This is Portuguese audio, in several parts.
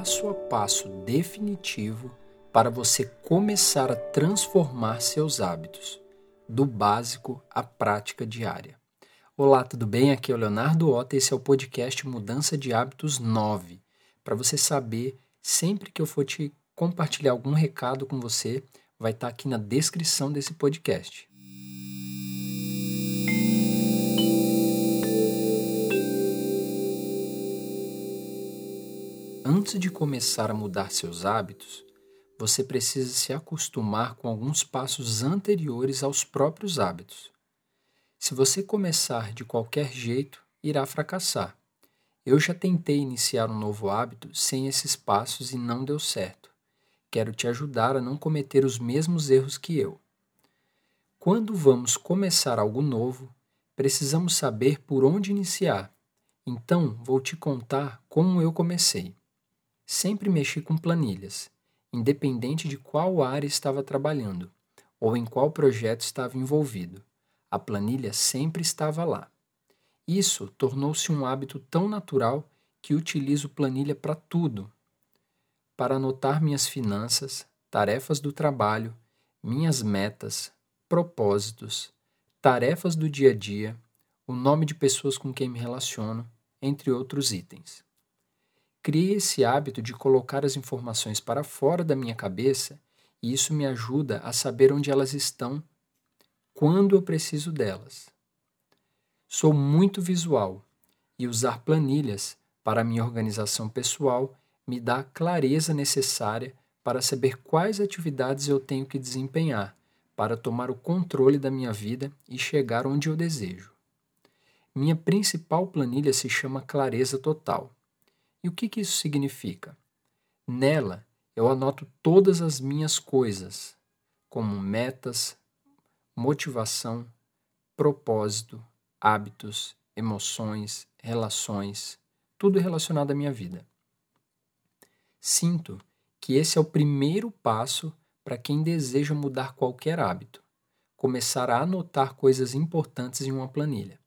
passo a passo definitivo para você começar a transformar seus hábitos, do básico à prática diária. Olá, tudo bem? Aqui é o Leonardo Ota e esse é o podcast Mudança de Hábitos 9. Para você saber, sempre que eu for te compartilhar algum recado com você, vai estar tá aqui na descrição desse podcast. Antes de começar a mudar seus hábitos, você precisa se acostumar com alguns passos anteriores aos próprios hábitos. Se você começar de qualquer jeito, irá fracassar. Eu já tentei iniciar um novo hábito sem esses passos e não deu certo. Quero te ajudar a não cometer os mesmos erros que eu. Quando vamos começar algo novo, precisamos saber por onde iniciar. Então, vou te contar como eu comecei. Sempre mexi com planilhas independente de qual área estava trabalhando ou em qual projeto estava envolvido. A planilha sempre estava lá. Isso tornou-se um hábito tão natural que utilizo planilha para tudo. Para anotar minhas finanças, tarefas do trabalho, minhas metas, propósitos, tarefas do dia a dia, o nome de pessoas com quem me relaciono, entre outros itens. Criei esse hábito de colocar as informações para fora da minha cabeça e isso me ajuda a saber onde elas estão quando eu preciso delas. Sou muito visual e usar planilhas para minha organização pessoal me dá a clareza necessária para saber quais atividades eu tenho que desempenhar para tomar o controle da minha vida e chegar onde eu desejo. Minha principal planilha se chama Clareza Total e o que, que isso significa? Nela, eu anoto todas as minhas coisas, como metas, motivação, propósito, hábitos, emoções, relações, tudo relacionado à minha vida. Sinto que esse é o primeiro passo para quem deseja mudar qualquer hábito, começar a anotar coisas importantes em uma planilha.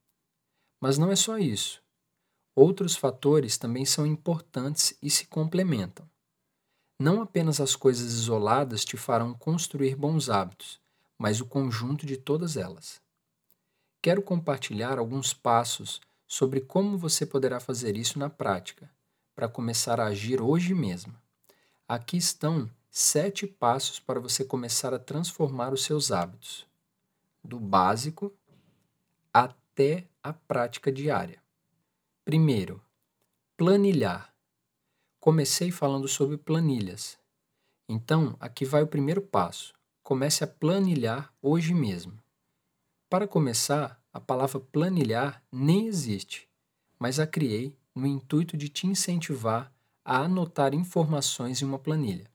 Mas não é só isso. Outros fatores também são importantes e se complementam. Não apenas as coisas isoladas te farão construir bons hábitos, mas o conjunto de todas elas. Quero compartilhar alguns passos sobre como você poderá fazer isso na prática, para começar a agir hoje mesmo. Aqui estão sete passos para você começar a transformar os seus hábitos, do básico até a prática diária. Primeiro, planilhar. Comecei falando sobre planilhas. Então, aqui vai o primeiro passo. Comece a planilhar hoje mesmo. Para começar, a palavra planilhar nem existe, mas a criei no intuito de te incentivar a anotar informações em uma planilha.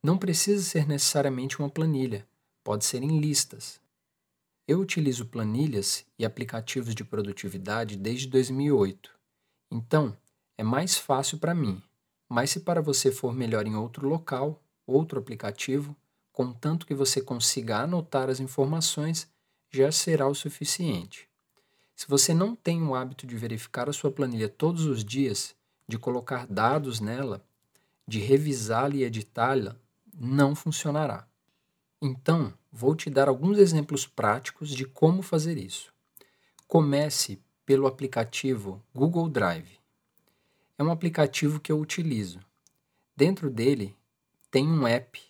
Não precisa ser necessariamente uma planilha, pode ser em listas. Eu utilizo planilhas e aplicativos de produtividade desde 2008, então é mais fácil para mim. Mas se para você for melhor em outro local, outro aplicativo, contanto que você consiga anotar as informações, já será o suficiente. Se você não tem o hábito de verificar a sua planilha todos os dias, de colocar dados nela, de revisá-la e editá-la, não funcionará. Então, vou te dar alguns exemplos práticos de como fazer isso. Comece pelo aplicativo Google Drive. É um aplicativo que eu utilizo. Dentro dele tem um app,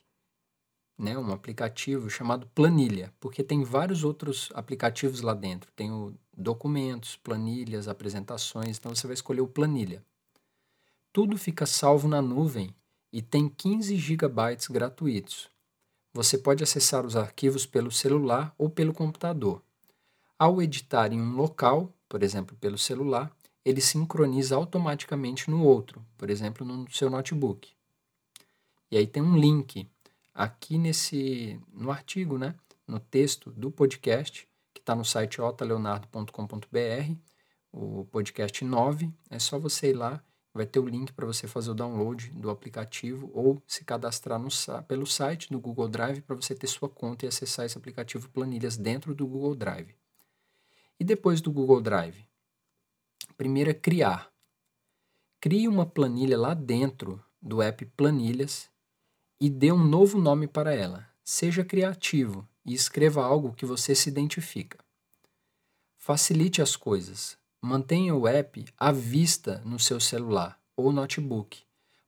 né, um aplicativo chamado Planilha, porque tem vários outros aplicativos lá dentro. Tem o documentos, planilhas, apresentações, então você vai escolher o Planilha. Tudo fica salvo na nuvem e tem 15 gigabytes gratuitos. Você pode acessar os arquivos pelo celular ou pelo computador. Ao editar em um local, por exemplo, pelo celular, ele sincroniza automaticamente no outro, por exemplo, no seu notebook. E aí tem um link aqui nesse no artigo, né, no texto do podcast, que está no site otaleonardo.com.br, o podcast 9. É só você ir lá vai ter o link para você fazer o download do aplicativo ou se cadastrar no, pelo site do Google Drive para você ter sua conta e acessar esse aplicativo Planilhas dentro do Google Drive. E depois do Google Drive? Primeiro é criar. Crie uma planilha lá dentro do app Planilhas e dê um novo nome para ela. Seja criativo e escreva algo que você se identifica. Facilite as coisas. Mantenha o app à vista no seu celular ou notebook,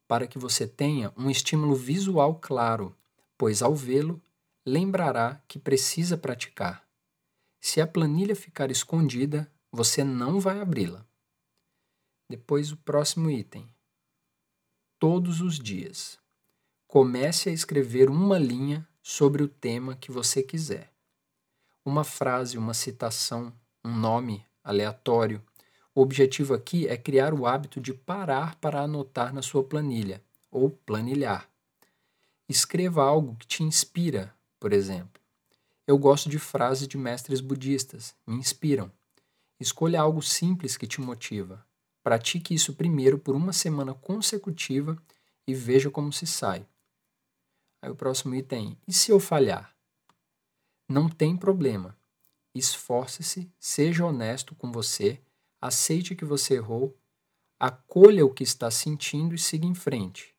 para que você tenha um estímulo visual claro, pois ao vê-lo, lembrará que precisa praticar. Se a planilha ficar escondida, você não vai abri-la. Depois, o próximo item. Todos os dias. Comece a escrever uma linha sobre o tema que você quiser. Uma frase, uma citação, um nome aleatório. O objetivo aqui é criar o hábito de parar para anotar na sua planilha ou planilhar. Escreva algo que te inspira, por exemplo. Eu gosto de frases de mestres budistas, me inspiram. Escolha algo simples que te motiva. Pratique isso primeiro por uma semana consecutiva e veja como se sai. Aí o próximo item, e se eu falhar? Não tem problema. Esforce-se, seja honesto com você, aceite que você errou, acolha o que está sentindo e siga em frente.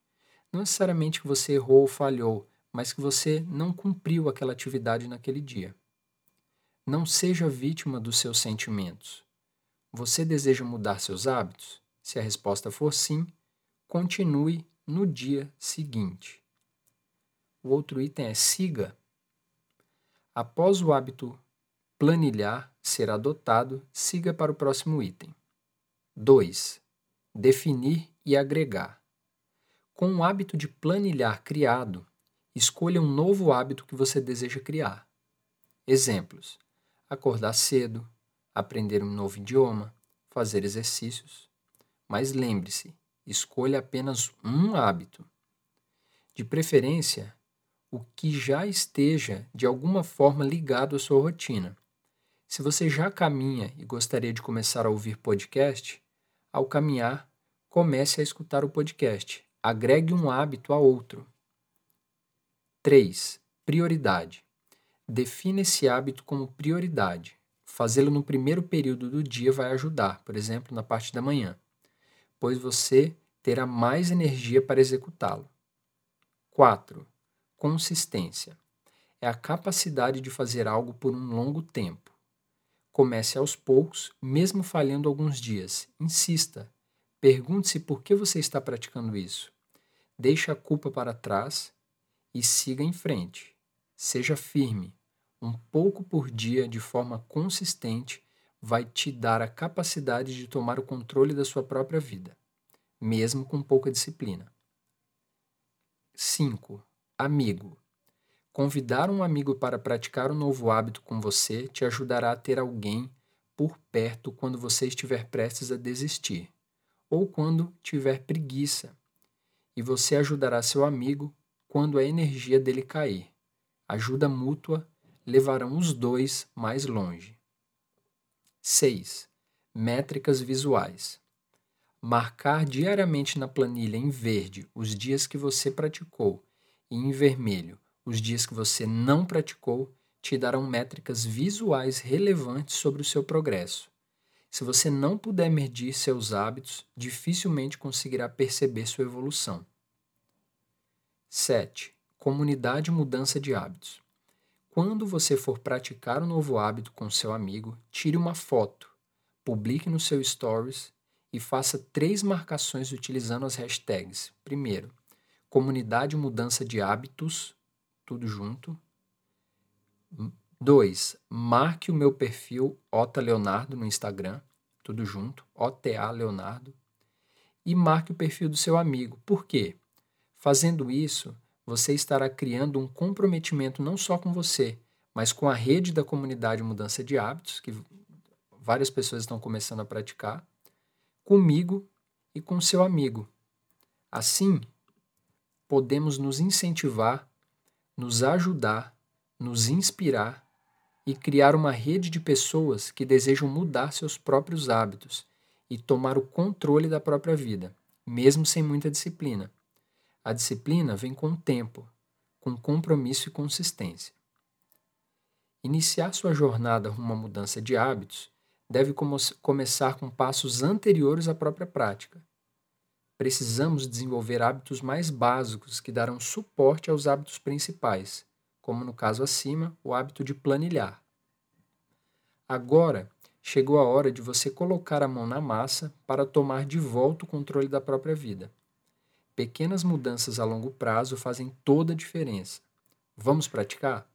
Não necessariamente que você errou ou falhou, mas que você não cumpriu aquela atividade naquele dia. Não seja vítima dos seus sentimentos. Você deseja mudar seus hábitos? Se a resposta for sim, continue no dia seguinte. O outro item é siga. Após o hábito planilhar ser adotado, siga para o próximo item. 2. Definir e agregar. Com o hábito de planilhar criado, Escolha um novo hábito que você deseja criar. Exemplos: acordar cedo, aprender um novo idioma, fazer exercícios. Mas lembre-se, escolha apenas um hábito. De preferência, o que já esteja de alguma forma ligado à sua rotina. Se você já caminha e gostaria de começar a ouvir podcast, ao caminhar, comece a escutar o podcast. Agregue um hábito a outro. 3. Prioridade. Defina esse hábito como prioridade. Fazê-lo no primeiro período do dia vai ajudar, por exemplo, na parte da manhã, pois você terá mais energia para executá-lo. 4. Consistência. É a capacidade de fazer algo por um longo tempo. Comece aos poucos, mesmo falhando alguns dias. Insista. Pergunte-se por que você está praticando isso. Deixe a culpa para trás e siga em frente. Seja firme. Um pouco por dia, de forma consistente, vai te dar a capacidade de tomar o controle da sua própria vida, mesmo com pouca disciplina. 5. Amigo. Convidar um amigo para praticar um novo hábito com você te ajudará a ter alguém por perto quando você estiver prestes a desistir, ou quando tiver preguiça, e você ajudará seu amigo quando a energia dele cair. Ajuda mútua levarão os dois mais longe. 6. Métricas visuais. Marcar diariamente na planilha em verde os dias que você praticou e em vermelho os dias que você não praticou te darão métricas visuais relevantes sobre o seu progresso. Se você não puder medir seus hábitos, dificilmente conseguirá perceber sua evolução. 7. Comunidade mudança de hábitos. Quando você for praticar um novo hábito com seu amigo, tire uma foto, publique no seu Stories e faça três marcações utilizando as hashtags. Primeiro, comunidade mudança de hábitos, tudo junto. 2. Marque o meu perfil Ota Leonardo no Instagram, tudo junto, OTA Leonardo. E marque o perfil do seu amigo. Por quê? Fazendo isso, você estará criando um comprometimento não só com você, mas com a rede da comunidade Mudança de Hábitos, que várias pessoas estão começando a praticar, comigo e com seu amigo. Assim, podemos nos incentivar, nos ajudar, nos inspirar e criar uma rede de pessoas que desejam mudar seus próprios hábitos e tomar o controle da própria vida, mesmo sem muita disciplina. A disciplina vem com tempo, com compromisso e consistência. Iniciar sua jornada rumo à mudança de hábitos deve começar com passos anteriores à própria prática. Precisamos desenvolver hábitos mais básicos que darão suporte aos hábitos principais, como no caso acima, o hábito de planilhar. Agora, chegou a hora de você colocar a mão na massa para tomar de volta o controle da própria vida. Pequenas mudanças a longo prazo fazem toda a diferença. Vamos praticar?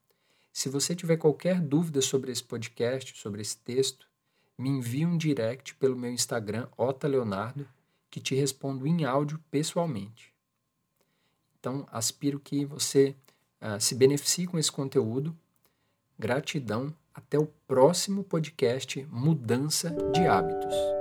Se você tiver qualquer dúvida sobre esse podcast, sobre esse texto, me envie um direct pelo meu Instagram, Ota Leonardo, que te respondo em áudio pessoalmente. Então, aspiro que você uh, se beneficie com esse conteúdo. Gratidão. Até o próximo podcast Mudança de Hábitos.